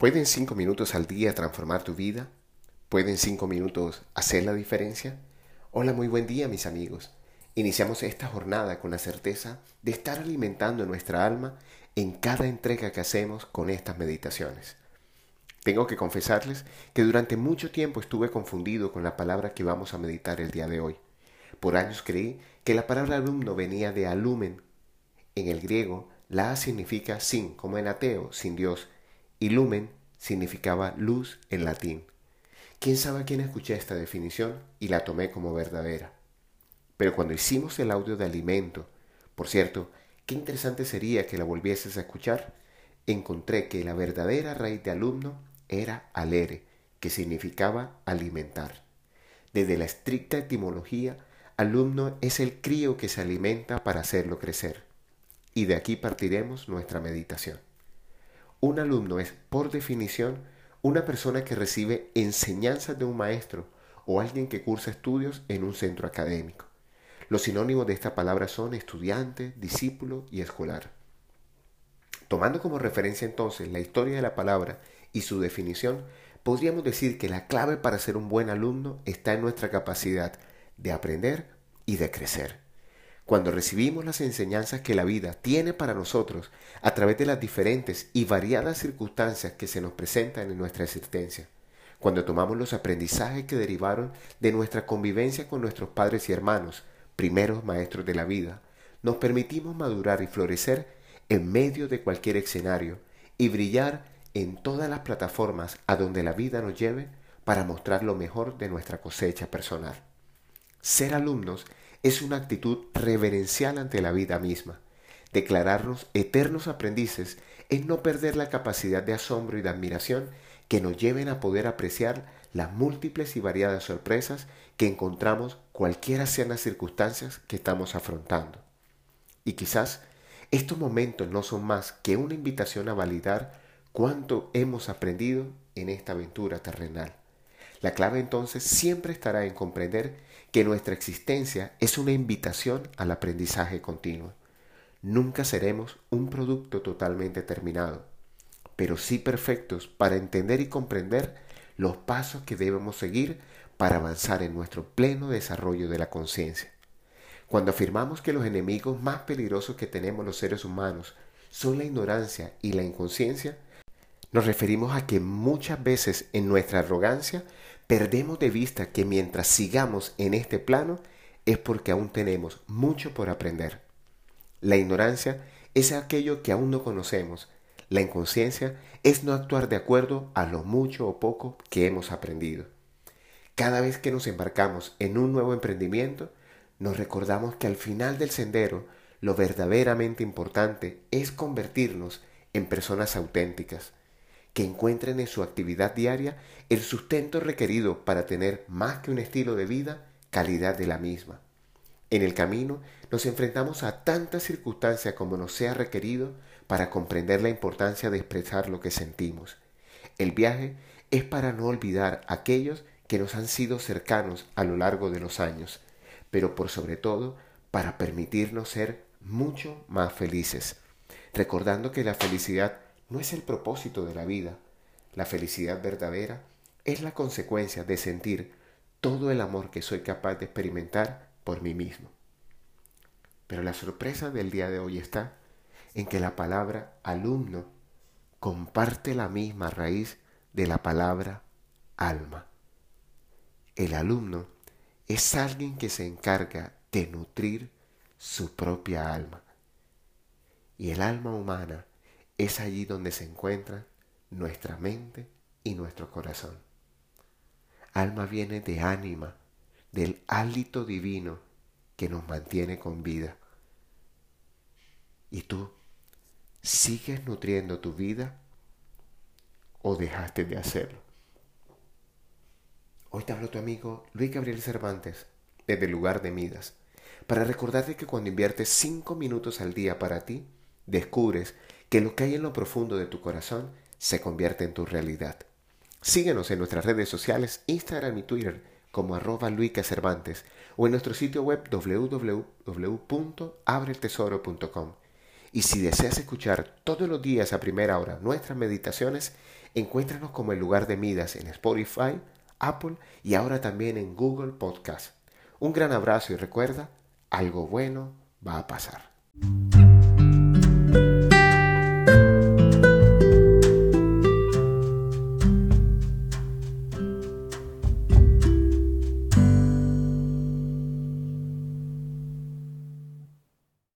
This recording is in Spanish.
¿Pueden cinco minutos al día transformar tu vida? ¿Pueden cinco minutos hacer la diferencia? Hola, muy buen día mis amigos. Iniciamos esta jornada con la certeza de estar alimentando nuestra alma en cada entrega que hacemos con estas meditaciones. Tengo que confesarles que durante mucho tiempo estuve confundido con la palabra que vamos a meditar el día de hoy. Por años creí que la palabra alumno venía de alumen. En el griego, la significa sin, como en ateo, sin Dios, y lumen significaba luz en latín. ¿Quién sabe quién escuché esta definición y la tomé como verdadera? Pero cuando hicimos el audio de alimento, por cierto, qué interesante sería que la volvieses a escuchar, encontré que la verdadera raíz de alumno era alere, que significaba alimentar. Desde la estricta etimología, alumno es el crío que se alimenta para hacerlo crecer. Y de aquí partiremos nuestra meditación. Un alumno es, por definición, una persona que recibe enseñanzas de un maestro o alguien que cursa estudios en un centro académico. Los sinónimos de esta palabra son estudiante, discípulo y escolar. Tomando como referencia entonces la historia de la palabra y su definición, podríamos decir que la clave para ser un buen alumno está en nuestra capacidad de aprender y de crecer cuando recibimos las enseñanzas que la vida tiene para nosotros a través de las diferentes y variadas circunstancias que se nos presentan en nuestra existencia, cuando tomamos los aprendizajes que derivaron de nuestra convivencia con nuestros padres y hermanos, primeros maestros de la vida, nos permitimos madurar y florecer en medio de cualquier escenario y brillar en todas las plataformas a donde la vida nos lleve para mostrar lo mejor de nuestra cosecha personal. Ser alumnos es una actitud reverencial ante la vida misma. Declararnos eternos aprendices es no perder la capacidad de asombro y de admiración que nos lleven a poder apreciar las múltiples y variadas sorpresas que encontramos cualquiera sean las circunstancias que estamos afrontando. Y quizás estos momentos no son más que una invitación a validar cuánto hemos aprendido en esta aventura terrenal. La clave entonces siempre estará en comprender que nuestra existencia es una invitación al aprendizaje continuo. Nunca seremos un producto totalmente terminado, pero sí perfectos para entender y comprender los pasos que debemos seguir para avanzar en nuestro pleno desarrollo de la conciencia. Cuando afirmamos que los enemigos más peligrosos que tenemos los seres humanos son la ignorancia y la inconsciencia, nos referimos a que muchas veces en nuestra arrogancia perdemos de vista que mientras sigamos en este plano es porque aún tenemos mucho por aprender. La ignorancia es aquello que aún no conocemos. La inconsciencia es no actuar de acuerdo a lo mucho o poco que hemos aprendido. Cada vez que nos embarcamos en un nuevo emprendimiento, nos recordamos que al final del sendero lo verdaderamente importante es convertirnos en personas auténticas, que encuentren en su actividad diaria el sustento requerido para tener más que un estilo de vida, calidad de la misma. En el camino nos enfrentamos a tantas circunstancias como nos sea requerido para comprender la importancia de expresar lo que sentimos. El viaje es para no olvidar aquellos que nos han sido cercanos a lo largo de los años, pero por sobre todo para permitirnos ser mucho más felices, recordando que la felicidad no es el propósito de la vida. La felicidad verdadera es la consecuencia de sentir todo el amor que soy capaz de experimentar por mí mismo. Pero la sorpresa del día de hoy está en que la palabra alumno comparte la misma raíz de la palabra alma. El alumno es alguien que se encarga de nutrir su propia alma. Y el alma humana es allí donde se encuentra nuestra mente y nuestro corazón. Alma viene de ánima, del hálito divino que nos mantiene con vida. ¿Y tú sigues nutriendo tu vida o dejaste de hacerlo? Hoy te hablo tu amigo Luis Gabriel Cervantes desde el lugar de Midas para recordarte que cuando inviertes cinco minutos al día para ti, descubres que lo que hay en lo profundo de tu corazón se convierte en tu realidad. Síguenos en nuestras redes sociales, Instagram y Twitter como arroba Cervantes o en nuestro sitio web www.abreltesoro.com Y si deseas escuchar todos los días a primera hora nuestras meditaciones, encuéntranos como el lugar de Midas en Spotify, Apple y ahora también en Google Podcast. Un gran abrazo y recuerda, algo bueno va a pasar.